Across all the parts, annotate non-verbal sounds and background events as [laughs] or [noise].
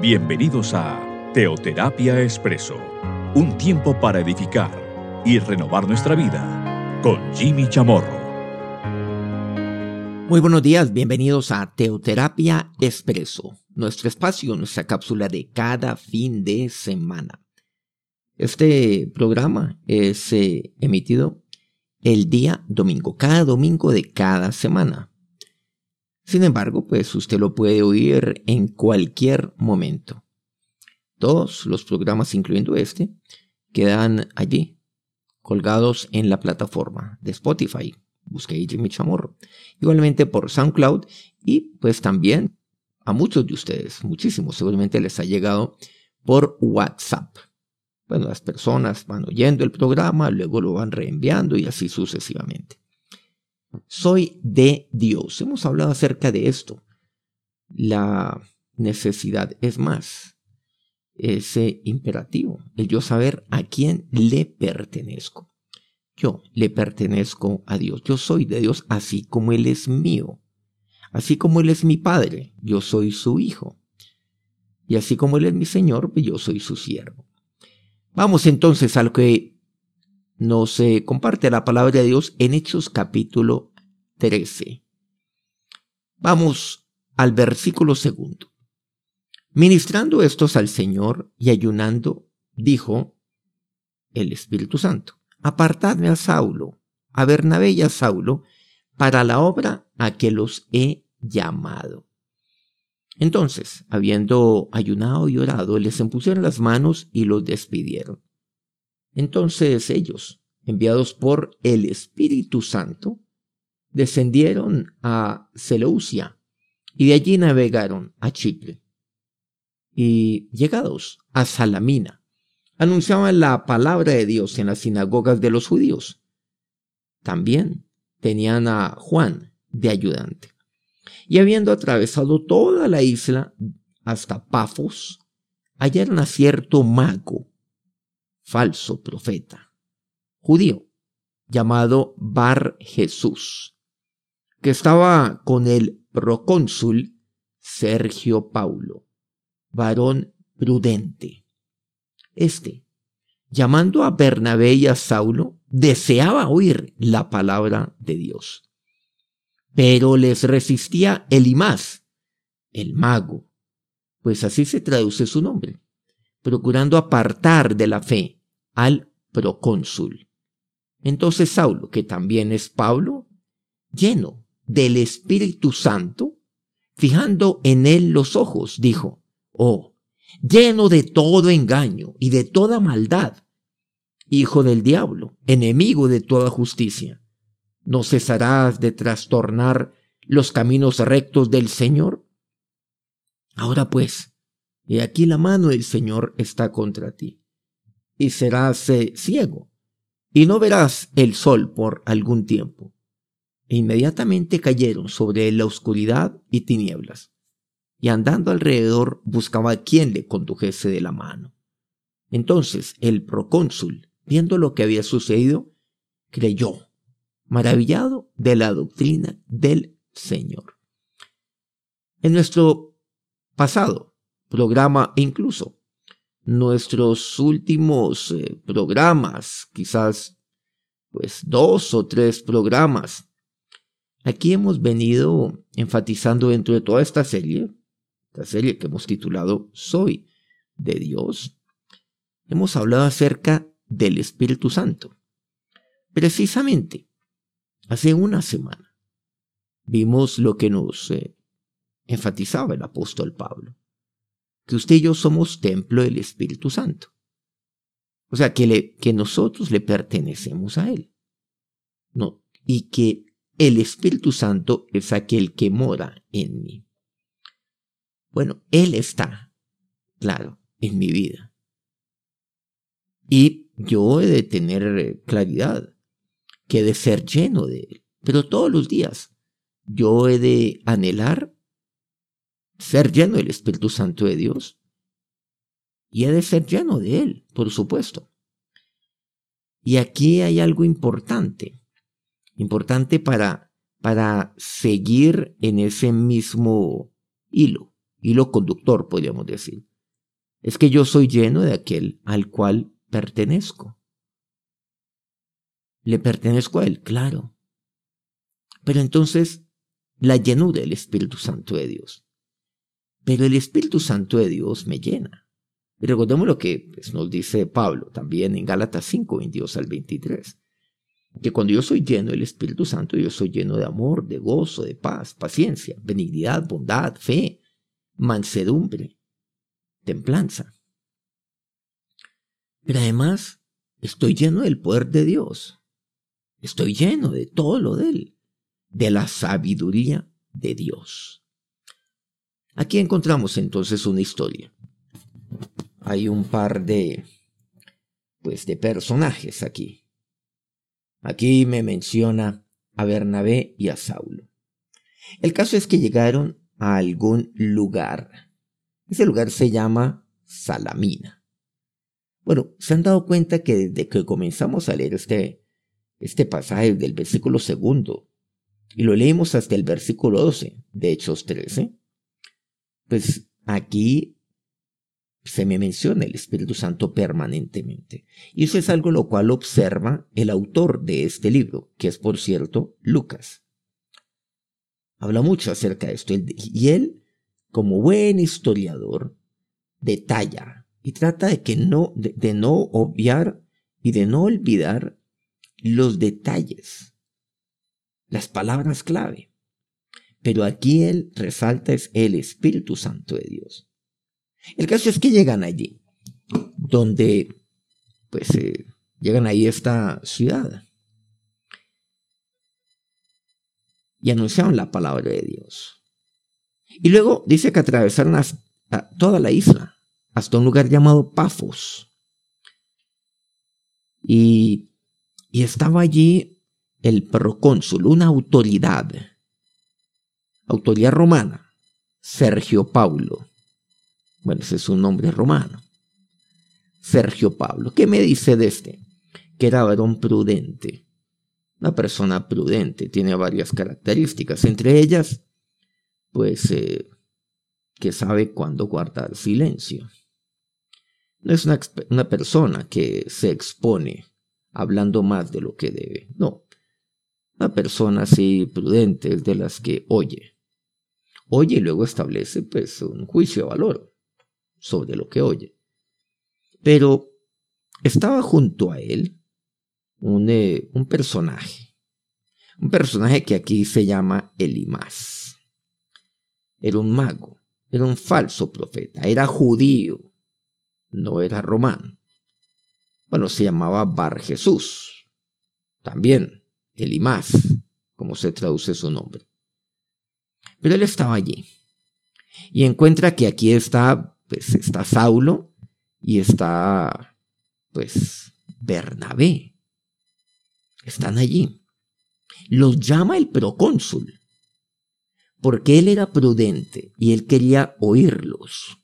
Bienvenidos a Teoterapia Expreso, un tiempo para edificar y renovar nuestra vida con Jimmy Chamorro. Muy buenos días, bienvenidos a Teoterapia Expreso, nuestro espacio, nuestra cápsula de cada fin de semana. Este programa es eh, emitido el día domingo, cada domingo de cada semana. Sin embargo, pues usted lo puede oír en cualquier momento. Todos los programas, incluyendo este, quedan allí, colgados en la plataforma de Spotify. Busque Jimmy Chamorro. Igualmente por SoundCloud y pues también a muchos de ustedes, muchísimos, seguramente les ha llegado por WhatsApp. Bueno, las personas van oyendo el programa, luego lo van reenviando y así sucesivamente. Soy de Dios. Hemos hablado acerca de esto. La necesidad es más, ese imperativo, el yo saber a quién le pertenezco. Yo le pertenezco a Dios. Yo soy de Dios así como Él es mío. Así como Él es mi Padre, yo soy su Hijo. Y así como Él es mi Señor, yo soy su siervo. Vamos entonces a lo que nos comparte la palabra de Dios en Hechos capítulo 13. Vamos al versículo segundo. Ministrando estos al Señor y ayunando, dijo el Espíritu Santo, apartadme a Saulo, a Bernabé y a Saulo, para la obra a que los he llamado. Entonces, habiendo ayunado y orado, les impusieron las manos y los despidieron. Entonces ellos, enviados por el Espíritu Santo, descendieron a Seleucia y de allí navegaron a Chipre. Y llegados a Salamina, anunciaban la palabra de Dios en las sinagogas de los judíos. También tenían a Juan de ayudante. Y habiendo atravesado toda la isla hasta Pafos, hallaron a cierto mago falso profeta, judío, llamado Bar Jesús, que estaba con el procónsul Sergio Paulo, varón prudente. Este, llamando a Bernabé y a Saulo, deseaba oír la palabra de Dios. Pero les resistía Elimás, el mago, pues así se traduce su nombre, procurando apartar de la fe al procónsul. Entonces Saulo, que también es Pablo, lleno del Espíritu Santo, fijando en él los ojos, dijo, oh, lleno de todo engaño y de toda maldad, hijo del diablo, enemigo de toda justicia, ¿no cesarás de trastornar los caminos rectos del Señor? Ahora pues, he aquí la mano del Señor está contra ti y serás ciego, y no verás el sol por algún tiempo. E inmediatamente cayeron sobre la oscuridad y tinieblas, y andando alrededor buscaba a quien le condujese de la mano. Entonces el procónsul, viendo lo que había sucedido, creyó, maravillado de la doctrina del Señor. En nuestro pasado programa incluso nuestros últimos eh, programas, quizás pues dos o tres programas. Aquí hemos venido enfatizando dentro de toda esta serie, esta serie que hemos titulado Soy de Dios, hemos hablado acerca del Espíritu Santo. Precisamente, hace una semana, vimos lo que nos eh, enfatizaba el apóstol Pablo que usted y yo somos templo del Espíritu Santo. O sea, que, nosotros le pertenecemos a Él. Y que el Espíritu Santo es aquel que mora en mí. Bueno, Él está, claro, en mi vida. Y yo he de tener eh, claridad que he de ser lleno de Él. Pero todos los días yo he de anhelar ser lleno del Espíritu Santo de Dios. Y he de ser lleno de Él, por supuesto. Y aquí hay algo importante, importante para, para seguir en ese mismo hilo, hilo conductor, podríamos decir. Es que yo soy lleno de aquel al cual pertenezco. Le pertenezco a Él, claro. Pero entonces, la llenura del Espíritu Santo de Dios. Pero el Espíritu Santo de Dios me llena. Y recordemos lo que pues, nos dice Pablo también en Gálatas 5, 22 al 23. Que cuando yo soy lleno del Espíritu Santo, yo soy lleno de amor, de gozo, de paz, paciencia, benignidad, bondad, fe, mansedumbre, templanza. Pero además, estoy lleno del poder de Dios. Estoy lleno de todo lo de Él, de la sabiduría de Dios. Aquí encontramos entonces una historia. Hay un par de, pues, de personajes aquí. Aquí me menciona a Bernabé y a Saulo. El caso es que llegaron a algún lugar. Ese lugar se llama Salamina. Bueno, se han dado cuenta que desde que comenzamos a leer este, este pasaje del versículo segundo y lo leímos hasta el versículo 12 de Hechos 13, pues aquí se me menciona el Espíritu Santo permanentemente. Y eso es algo lo cual observa el autor de este libro, que es por cierto Lucas. Habla mucho acerca de esto y él, como buen historiador, detalla y trata de que no, de no obviar y de no olvidar los detalles, las palabras clave. Pero aquí él resalta es el Espíritu Santo de Dios. El caso es que llegan allí, donde pues eh, llegan ahí a esta ciudad y anunciaron la palabra de Dios. Y luego dice que atravesaron toda la isla hasta un lugar llamado Pafos. Y, y estaba allí el procónsul, una autoridad autoridad romana, Sergio Paulo. Bueno, ese es un nombre romano. Sergio Pablo. ¿Qué me dice de este? Que era varón prudente. Una persona prudente tiene varias características, entre ellas, pues, eh, que sabe cuándo guardar silencio. No es una, una persona que se expone hablando más de lo que debe. No. Una persona así prudente es de las que oye, oye y luego establece pues un juicio de valor sobre lo que oye. Pero estaba junto a él un, eh, un personaje, un personaje que aquí se llama Elimás. Era un mago, era un falso profeta, era judío, no era romano. Bueno, se llamaba Bar Jesús, también Elimás, como se traduce su nombre. Pero él estaba allí. Y encuentra que aquí está, pues está Saulo y está, pues, Bernabé. Están allí. Los llama el procónsul, porque él era prudente y él quería oírlos.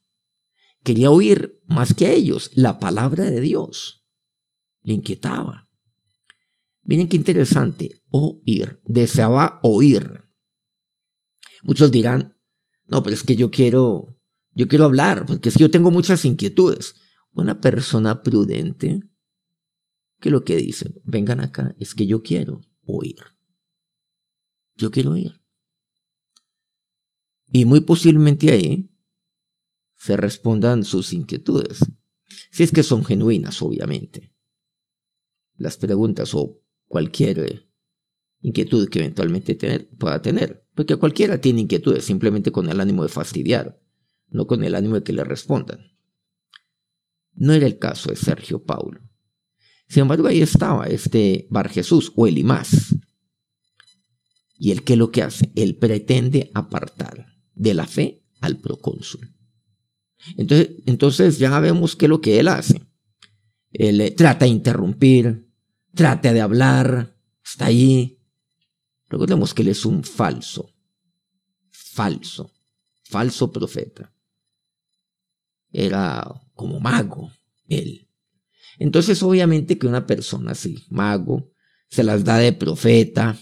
Quería oír más que a ellos la palabra de Dios. Le inquietaba. Miren qué interesante, oír, deseaba oír. Muchos dirán, no, pero es que yo quiero, yo quiero hablar, porque es que yo tengo muchas inquietudes. Una persona prudente, que lo que dice, vengan acá, es que yo quiero oír. Yo quiero oír. Y muy posiblemente ahí se respondan sus inquietudes. Si es que son genuinas, obviamente. Las preguntas o cualquier inquietud que eventualmente pueda tener. Porque cualquiera tiene inquietudes simplemente con el ánimo de fastidiar, no con el ánimo de que le respondan. No era el caso de Sergio Paulo. Sin embargo, ahí estaba este Bar Jesús o Elimás. Y él qué lo que hace? Él pretende apartar de la fe al procónsul. Entonces, entonces ya vemos qué es lo que él hace. Él eh, trata de interrumpir, trata de hablar, está ahí, Recordemos que él es un falso, falso, falso profeta. Era como mago, él. Entonces, obviamente que una persona así, mago, se las da de profeta,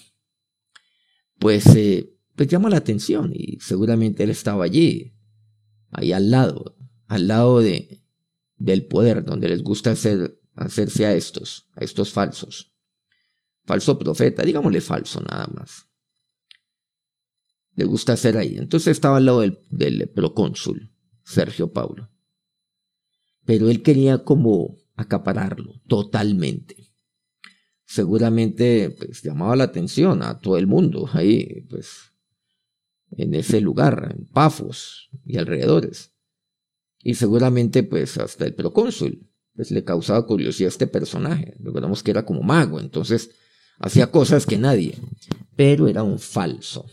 pues, eh, pues llama la atención y seguramente él estaba allí, ahí al lado, al lado de, del poder, donde les gusta hacer, hacerse a estos, a estos falsos. Falso profeta, digámosle falso nada más. Le gusta hacer ahí. Entonces estaba al lado del, del procónsul, Sergio Paulo. Pero él quería como acapararlo totalmente. Seguramente pues llamaba la atención a todo el mundo ahí, pues en ese lugar, en Pafos y alrededores. Y seguramente pues hasta el procónsul pues le causaba curiosidad a este personaje. Recordamos que era como mago, entonces hacía cosas que nadie, pero era un falso.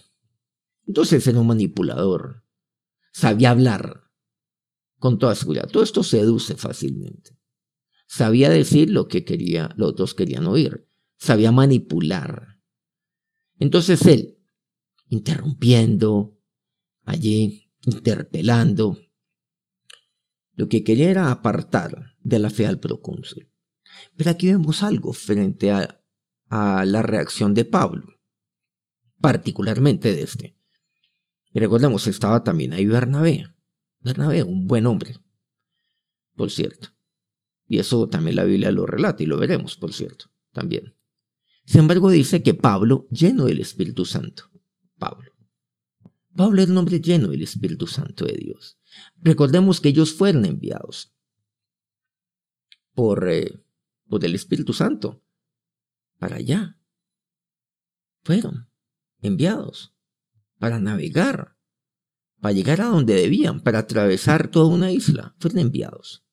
Entonces era un manipulador, sabía hablar con toda seguridad. Todo esto seduce fácilmente. Sabía decir lo que quería, los otros querían oír. Sabía manipular. Entonces él, interrumpiendo, allí, interpelando, lo que quería era apartar de la fe al procónsul. Pero aquí vemos algo frente a, a la reacción de Pablo, particularmente de este. Y recordemos, estaba también ahí Bernabé. Bernabé, un buen hombre, por cierto. Y eso también la Biblia lo relata y lo veremos, por cierto, también. Sin embargo, dice que Pablo, lleno del Espíritu Santo. Pablo. Pablo es un hombre lleno del Espíritu Santo de Dios. Recordemos que ellos fueron enviados por, eh, por el Espíritu Santo para allá. Fueron enviados para navegar, para llegar a donde debían, para atravesar toda una isla. Fueron enviados.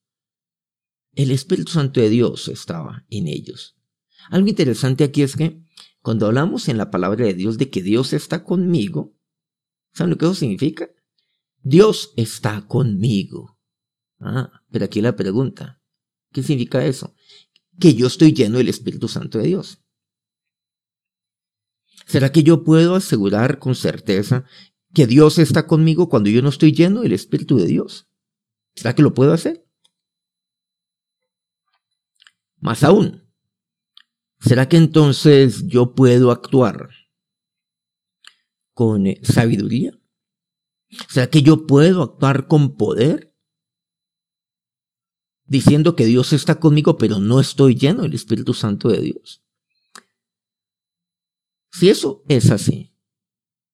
El Espíritu Santo de Dios estaba en ellos. Algo interesante aquí es que cuando hablamos en la palabra de Dios de que Dios está conmigo, ¿saben lo que eso significa? Dios está conmigo. Ah, pero aquí la pregunta, ¿qué significa eso? Que yo estoy lleno del Espíritu Santo de Dios. ¿Será que yo puedo asegurar con certeza que Dios está conmigo cuando yo no estoy lleno del Espíritu de Dios? ¿Será que lo puedo hacer? Más aún, ¿será que entonces yo puedo actuar con sabiduría? ¿Será que yo puedo actuar con poder? Diciendo que Dios está conmigo, pero no estoy lleno del Espíritu Santo de Dios. Si eso es así,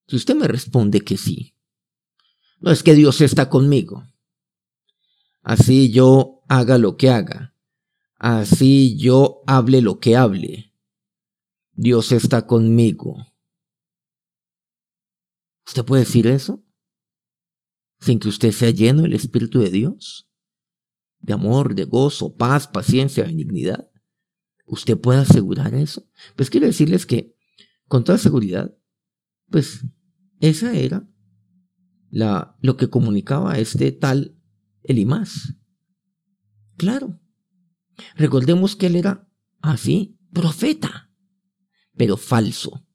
si usted me responde que sí, no es que Dios está conmigo. Así yo haga lo que haga así yo hable lo que hable. Dios está conmigo. ¿Usted puede decir eso? Sin que usted sea lleno del Espíritu de Dios, de amor, de gozo, paz, paciencia, benignidad. ¿Usted puede asegurar eso? Pues quiero decirles que, con toda seguridad, pues esa era la, lo que comunicaba este tal Elimás. Claro, Recordemos que él era así, profeta, pero falso.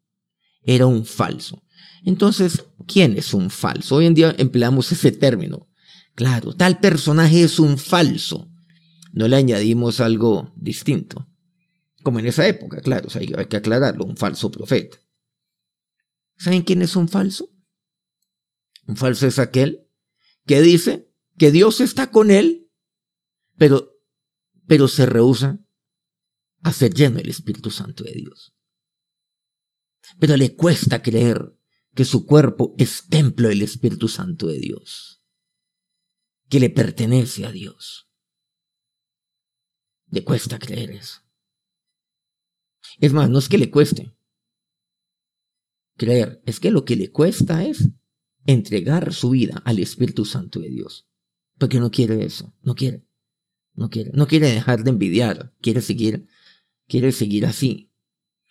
Era un falso. Entonces, ¿quién es un falso? Hoy en día empleamos ese término. Claro, tal personaje es un falso. No le añadimos algo distinto. Como en esa época, claro, hay, que aclararlo, un falso profeta. ¿Saben quién es un falso? Un falso es aquel que dice que Dios está con él, pero pero se rehúsa a ser lleno del Espíritu Santo de Dios. Pero le cuesta creer que su cuerpo es templo del Espíritu Santo de Dios, que le pertenece a Dios. Le cuesta creer eso. Es más, no es que le cueste creer, es que lo que le cuesta es entregar su vida al Espíritu Santo de Dios. Porque no quiere eso, no quiere. No quiere, no quiere dejar de envidiar, quiere seguir, quiere seguir así.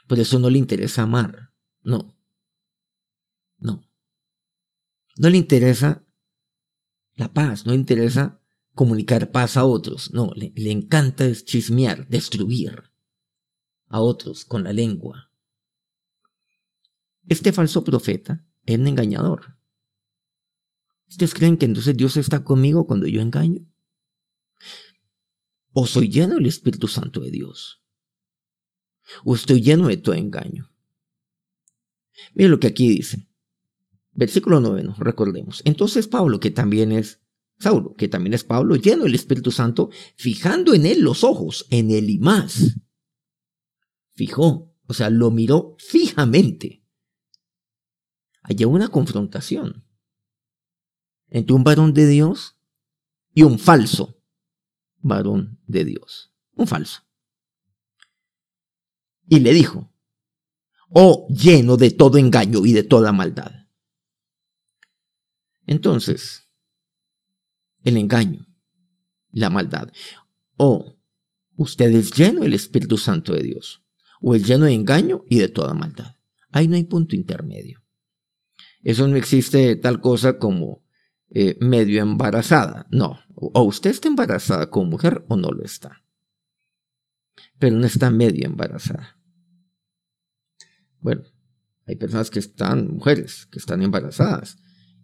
Por eso no le interesa amar. No. No. No le interesa la paz, no interesa comunicar paz a otros. No, le, encanta chismear, destruir a otros con la lengua. Este falso profeta es un engañador. ¿Ustedes creen que entonces Dios está conmigo cuando yo engaño? O soy lleno del Espíritu Santo de Dios. O estoy lleno de todo engaño. Mira lo que aquí dice. Versículo noveno, recordemos. Entonces Pablo, que también es Saulo, que también es Pablo, lleno del Espíritu Santo, fijando en él los ojos, en y más. Fijó, o sea, lo miró fijamente. Allí una confrontación entre un varón de Dios y un falso varón de Dios. Un falso. Y le dijo, oh lleno de todo engaño y de toda maldad. Entonces, el engaño, la maldad, o usted es lleno del Espíritu Santo de Dios, o es lleno de engaño y de toda maldad. Ahí no hay punto intermedio. Eso no existe tal cosa como eh, medio embarazada. No, o usted está embarazada como mujer o no lo está. Pero no está medio embarazada. Bueno, hay personas que están, mujeres, que están embarazadas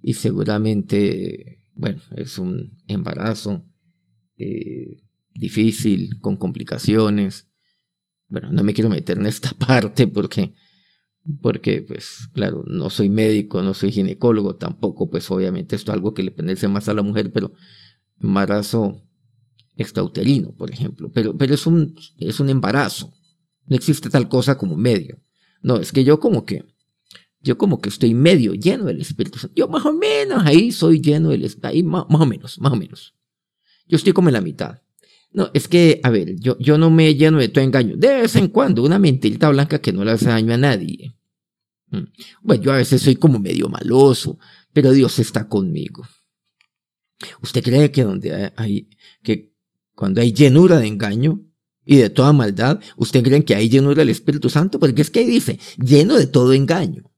y seguramente, bueno, es un embarazo eh, difícil, con complicaciones. Bueno, no me quiero meter en esta [laughs] parte porque, porque, pues, claro, no soy médico, no soy ginecólogo, tampoco, pues, obviamente esto es algo que le pertenece más a la mujer, pero embarazo extrauterino, por ejemplo, pero, pero es un, es un embarazo. No existe tal cosa como medio. No, es que yo como que yo como que estoy medio lleno del Espíritu Santo. Yo más o menos ahí soy lleno del Espíritu, ahí más, o menos, más o menos. Yo estoy como en la mitad. No, es que, a ver, yo, yo no me lleno de todo engaño. De vez en cuando, una mentirita blanca que no le hace daño a nadie. Mm. Bueno, yo a veces soy como medio maloso, pero Dios está conmigo. ¿Usted cree que donde hay, que cuando hay llenura de engaño y de toda maldad, ¿usted cree que hay llenura del Espíritu Santo? Porque es que ahí dice, lleno de todo engaño.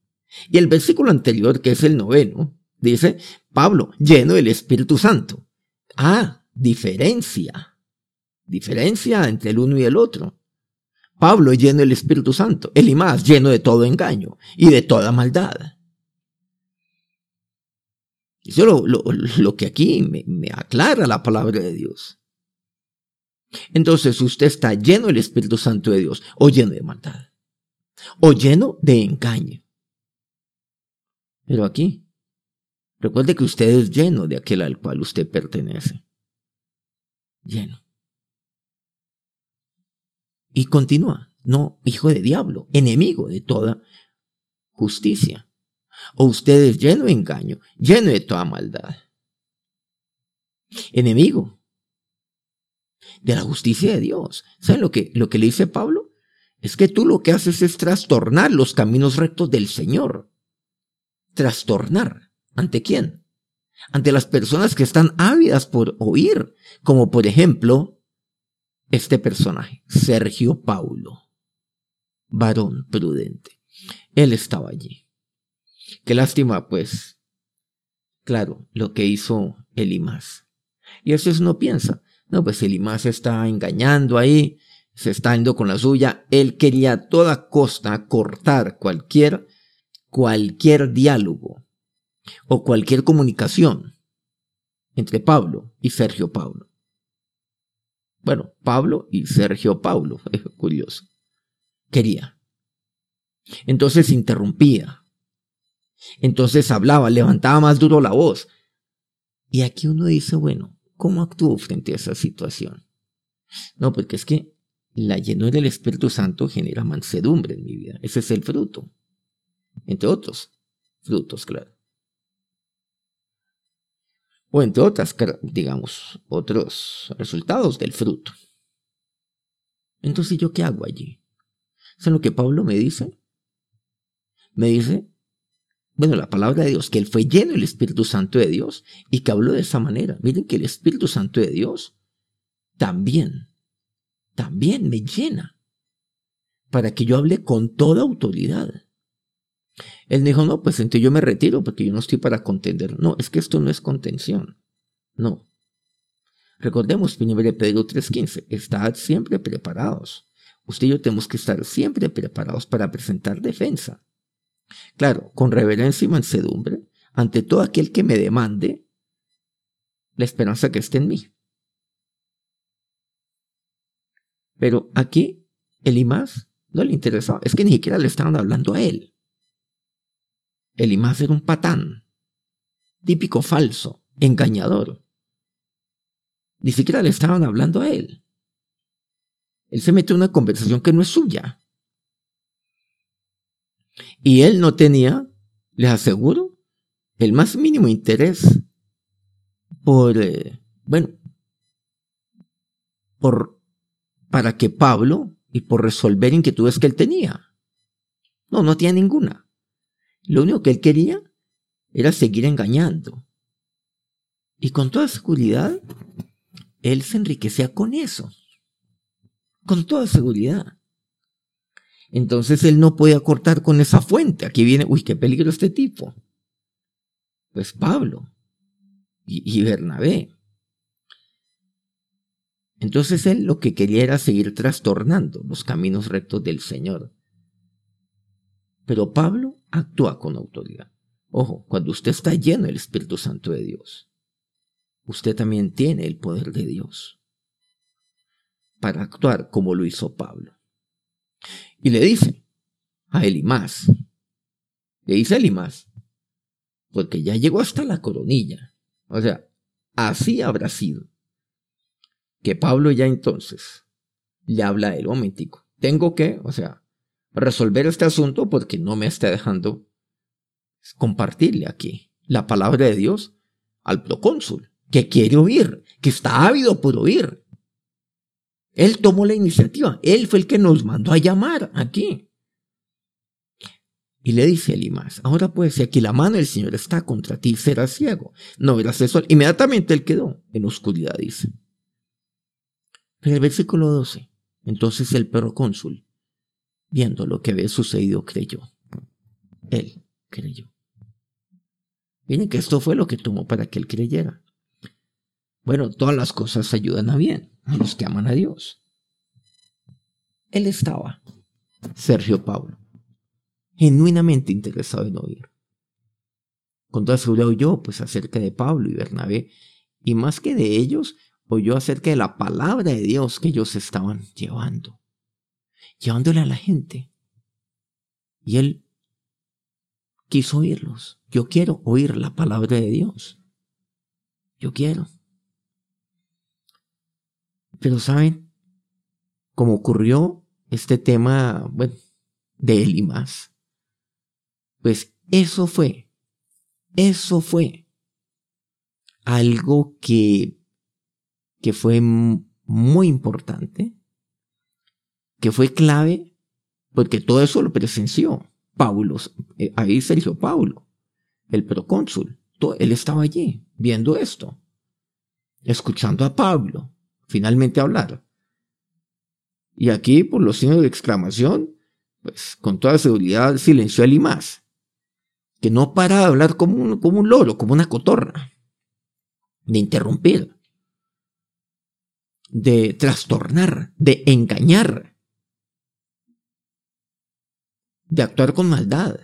Y el versículo anterior, que es el noveno, dice, Pablo, lleno del Espíritu Santo. Ah, diferencia. Diferencia entre el uno y el otro. Pablo lleno del Espíritu Santo, el más lleno de todo engaño y de toda maldad. Eso es lo, lo, que aquí me, me aclara la palabra de Dios. Entonces usted está lleno del Espíritu Santo de Dios o lleno de maldad o lleno de engaño. Pero aquí, recuerde que usted es lleno de aquel al cual usted pertenece. Lleno. Y continúa, no, hijo de diablo, enemigo de toda justicia. O usted es lleno de engaño, lleno de toda maldad. Enemigo de la justicia de Dios. ¿Saben lo que, lo que le dice Pablo? Es que tú lo que haces es trastornar los caminos rectos del Señor trastornar. ¿Ante quién? Ante las personas que están ávidas por oír, como por ejemplo este personaje, Sergio Paulo, varón prudente. Él estaba allí. Qué lástima, pues, claro, lo que hizo Elimás. Y eso es no piensa. No, pues Elimás está engañando ahí, se está yendo con la suya. Él quería a toda costa cortar cualquier cualquier diálogo o cualquier comunicación entre Pablo y Sergio Pablo. Bueno, Pablo y Sergio Pablo, [laughs] es curioso. Quería. Entonces interrumpía. Entonces hablaba, levantaba más duro la voz. Y aquí uno dice, bueno, ¿cómo actuó frente a esa situación? No, porque es que la llenura del Espíritu Santo genera mansedumbre en mi vida. Ese es el fruto entre otros frutos, claro. O entre otras, digamos, otros resultados del fruto. Entonces, ¿yo qué hago allí? ¿Saben lo que Pablo me dice? Me dice, bueno, la palabra de Dios, que él fue lleno del Espíritu Santo de Dios y que habló de esa manera. Miren que el Espíritu Santo de Dios también, también me llena para que yo hable con toda autoridad. Él dijo, no, pues entonces yo me retiro porque yo no estoy para contender. No, es que esto no es contención. No. Recordemos 1 Pedro 3.15, estad siempre preparados. Usted y yo tenemos que estar siempre preparados para presentar defensa. Claro, con reverencia y mansedumbre, ante todo aquel que me demande la esperanza que esté en mí. Pero aquí, el IMAS no le interesaba, es que ni siquiera le estaban hablando a él. Elimás era un patán, típico falso, engañador. ni siquiera le estaban hablando a él. Él se mete en una conversación que no es suya. Y él no tenía, les aseguro, el más mínimo interés por, eh, bueno, por, para que Pablo y por resolver inquietudes que él tenía. No, no tenía ninguna. Lo único que él quería era seguir engañando. Y con toda seguridad, él se enriquecía con eso. Con toda seguridad. Entonces él no podía cortar con esa fuente. Aquí viene, uy, qué peligro este tipo. Pues Pablo y, Bernabé. Entonces él lo que quería era seguir trastornando los caminos rectos del Señor. Pero Pablo actúa con autoridad. Ojo, cuando usted está lleno del Espíritu Santo de Dios, usted también tiene el poder de Dios para actuar como lo hizo Pablo. Y le dice a Elimás, le dice a Elimás, porque ya llegó hasta la coronilla. O sea, así habrá sido. Que Pablo ya entonces le habla a él, momentico. Tengo que, o sea, resolver este asunto porque no me está dejando compartirle aquí la palabra de Dios al procónsul, que quiere oír, que está ávido por oír. Él tomó la iniciativa, él fue el que nos mandó a llamar aquí. Y le dice Elimas, ahora pues, si aquí la mano del Señor está contra ti, serás ciego, no verás eso. Inmediatamente él quedó en oscuridad, dice. Pero el versículo 12, entonces el procónsul, viendo lo que había sucedido, creyó. Él creyó. Miren que esto fue lo que tomó para que él creyera. Bueno, todas las cosas ayudan a bien, a los que aman a Dios. Él estaba, Sergio Pablo, genuinamente interesado en oír. Con toda seguridad oyó pues acerca de Pablo y Bernabé, y más que de ellos, oyó acerca de la palabra de Dios que ellos estaban llevando, llevándole a la gente. Y él quiso oírlos. Yo quiero oír la palabra de Dios. Yo quiero. Pero saben, como ocurrió este tema, bueno, de él y más, pues eso fue, eso fue algo que, que fue muy importante, que fue clave, porque todo eso lo presenció Pablo, eh, ahí Sergio Pablo, el procónsul. Él estaba allí viendo esto, escuchando a Pablo finalmente hablar. Y aquí, por los signos de exclamación, pues con toda seguridad silenció él y más, que no para de hablar como un, como un loro, como una cotorra, de interrumpir, de trastornar, de engañar de actuar con maldad.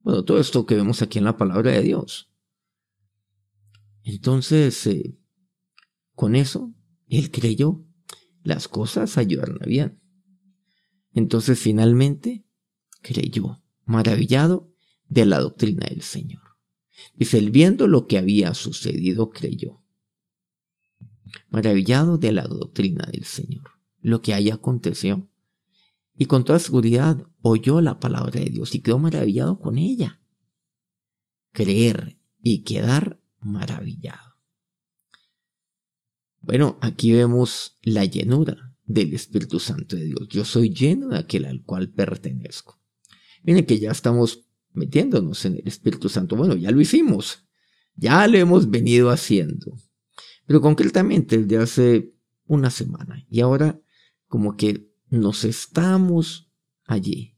Bueno, todo esto que vemos aquí en la palabra de Dios. Entonces, eh, con eso, él creyó, las cosas ayudaron a bien. Entonces, finalmente, creyó, maravillado de la doctrina del Señor. Dice, él viendo lo que había sucedido, creyó. Maravillado de la doctrina del Señor. Lo que ahí aconteció y con toda seguridad oyó la palabra de Dios y quedó maravillado con ella. Creer y quedar maravillado. Bueno, aquí vemos la llenura del Espíritu Santo de Dios. Yo soy lleno de aquel al cual pertenezco. Miren que ya estamos metiéndonos en el Espíritu Santo. Bueno, ya lo hicimos. Ya lo hemos venido haciendo. Pero concretamente desde hace una semana. Y ahora como que nos estamos allí,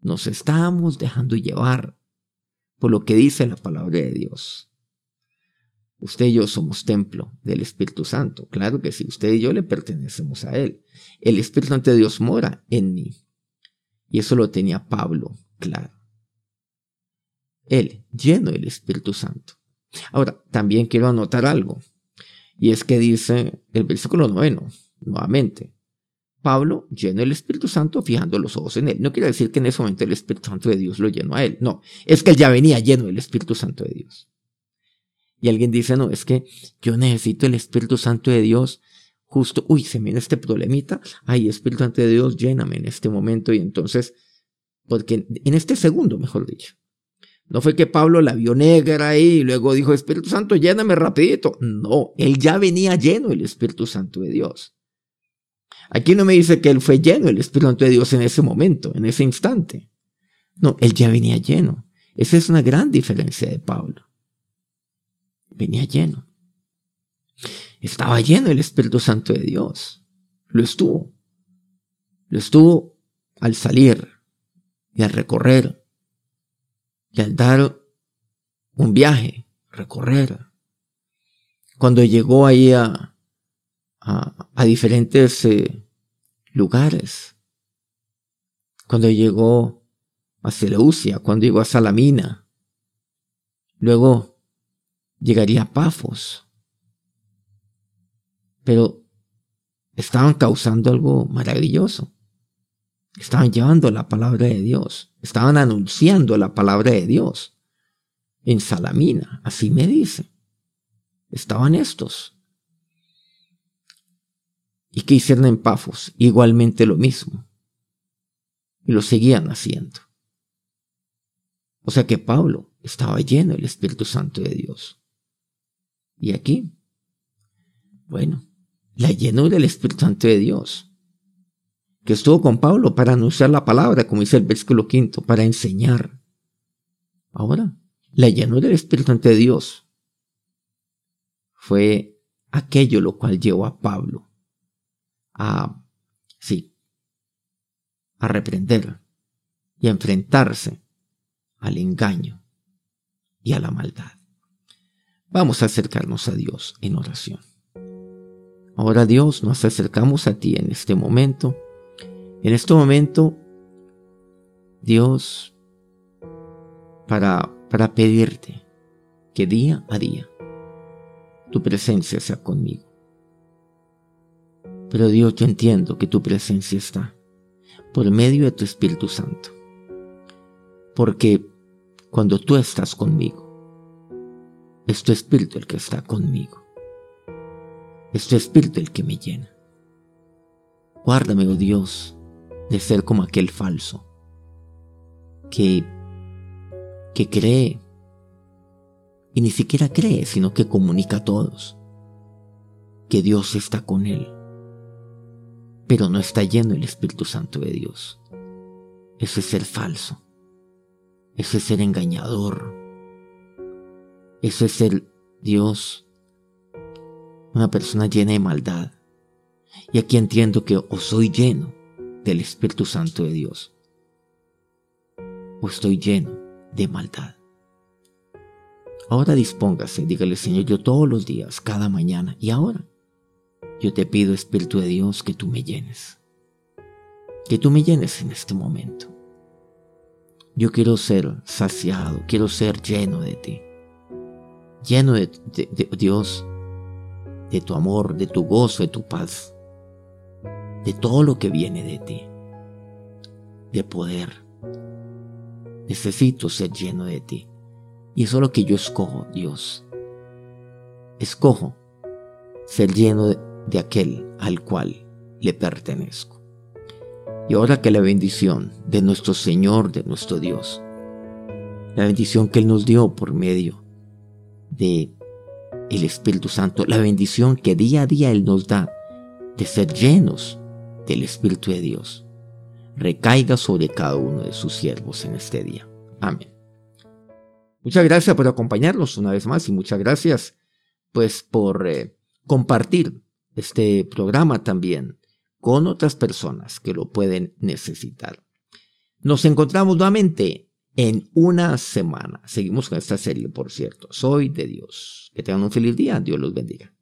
nos estamos dejando llevar por lo que dice la palabra de Dios. Usted y yo somos templo del Espíritu Santo. Claro que sí, usted y yo le pertenecemos a Él. El Espíritu Santo de Dios mora en mí. Y eso lo tenía Pablo, claro. Él, lleno del Espíritu Santo. Ahora, también quiero anotar algo. Y es que dice el versículo noveno, nuevamente, Pablo lleno del Espíritu Santo, fijando los ojos en él. No quiere decir que en ese momento el Espíritu Santo de Dios lo llenó a él. No, es que él ya venía lleno del Espíritu Santo de Dios. Y alguien dice, no, es que yo necesito el Espíritu Santo de Dios justo, uy, se me viene este problemita, ay, Espíritu Santo de Dios, lléname en este momento y entonces, porque en este segundo, mejor dicho. No fue que Pablo la vio negra ahí y luego dijo, Espíritu Santo, lléname rapidito. No, él ya venía lleno del Espíritu Santo de Dios. Aquí no me dice que él fue lleno del Espíritu Santo de Dios en ese momento, en ese instante. No, él ya venía lleno. Esa es una gran diferencia de Pablo. Venía lleno. Estaba lleno del Espíritu Santo de Dios. Lo estuvo. Lo estuvo al salir y al recorrer y al dar un viaje, recorrer. Cuando llegó ahí a, a, diferentes eh, lugares, cuando llegó a Seleucia, cuando llegó a Salamina, luego llegaría a Pafos. Pero estaban causando algo maravilloso. Estaban llevando la palabra de Dios. Estaban anunciando la palabra de Dios. En Salamina, así me dice. Estaban estos. ¿Y qué hicieron en Pafos? Igualmente lo mismo. Y lo seguían haciendo. O sea que Pablo estaba lleno del Espíritu Santo de Dios. ¿Y aquí? Bueno, la llenura del Espíritu Santo de Dios que estuvo con Pablo para anunciar la palabra, como dice el versículo quinto, para enseñar. Ahora, la llenura del Espíritu Santo de Dios fue aquello lo cual llevó a Pablo a, sí, a reprender y a enfrentarse al engaño y a la maldad. Vamos a acercarnos a Dios en oración. Ahora Dios, nos acercamos a ti en este momento en este momento, Dios, para, para pedirte que día a día tu presencia sea conmigo. Pero Dios, yo entiendo que tu presencia está por medio de tu Espíritu Santo. Porque cuando tú estás conmigo, es tu Espíritu el que está conmigo. Es tu Espíritu el que me llena. Guárdame, oh Dios, de ser como aquel falso que, que cree y ni siquiera cree, sino que comunica a todos que Dios está con él, pero no está lleno el Espíritu Santo de Dios. Ese es ser falso, ese es ser engañador, ese es ser Dios, una persona llena de maldad. Y aquí entiendo que o soy lleno del Espíritu Santo de Dios. O estoy lleno de maldad. Ahora dispóngase, dígale Señor, yo todos los días, cada mañana y ahora, yo te pido Espíritu de Dios que tú me llenes. Que tú me llenes en este momento. Yo quiero ser saciado, quiero ser lleno de ti. Lleno de, de Dios, de tu amor, de tu gozo, de tu paz de todo lo que viene de ti, de poder. Necesito ser lleno de ti. Y eso es lo que yo escojo, Dios. Escojo ser lleno de, aquel al cual le pertenezco. Y ahora que la bendición de nuestro Señor, de nuestro Dios, la bendición que Él nos dio por medio de el Espíritu Santo, la bendición que día a día Él nos da de ser llenos del Espíritu de Dios recaiga sobre cada uno de sus siervos en este día. Amén. Muchas gracias por acompañarnos una vez más y muchas gracias pues por eh, compartir este programa también con otras personas que lo pueden necesitar. Nos encontramos nuevamente en una semana. Seguimos con esta serie, por cierto. Soy de Dios. Que tengan un feliz día. Dios los bendiga.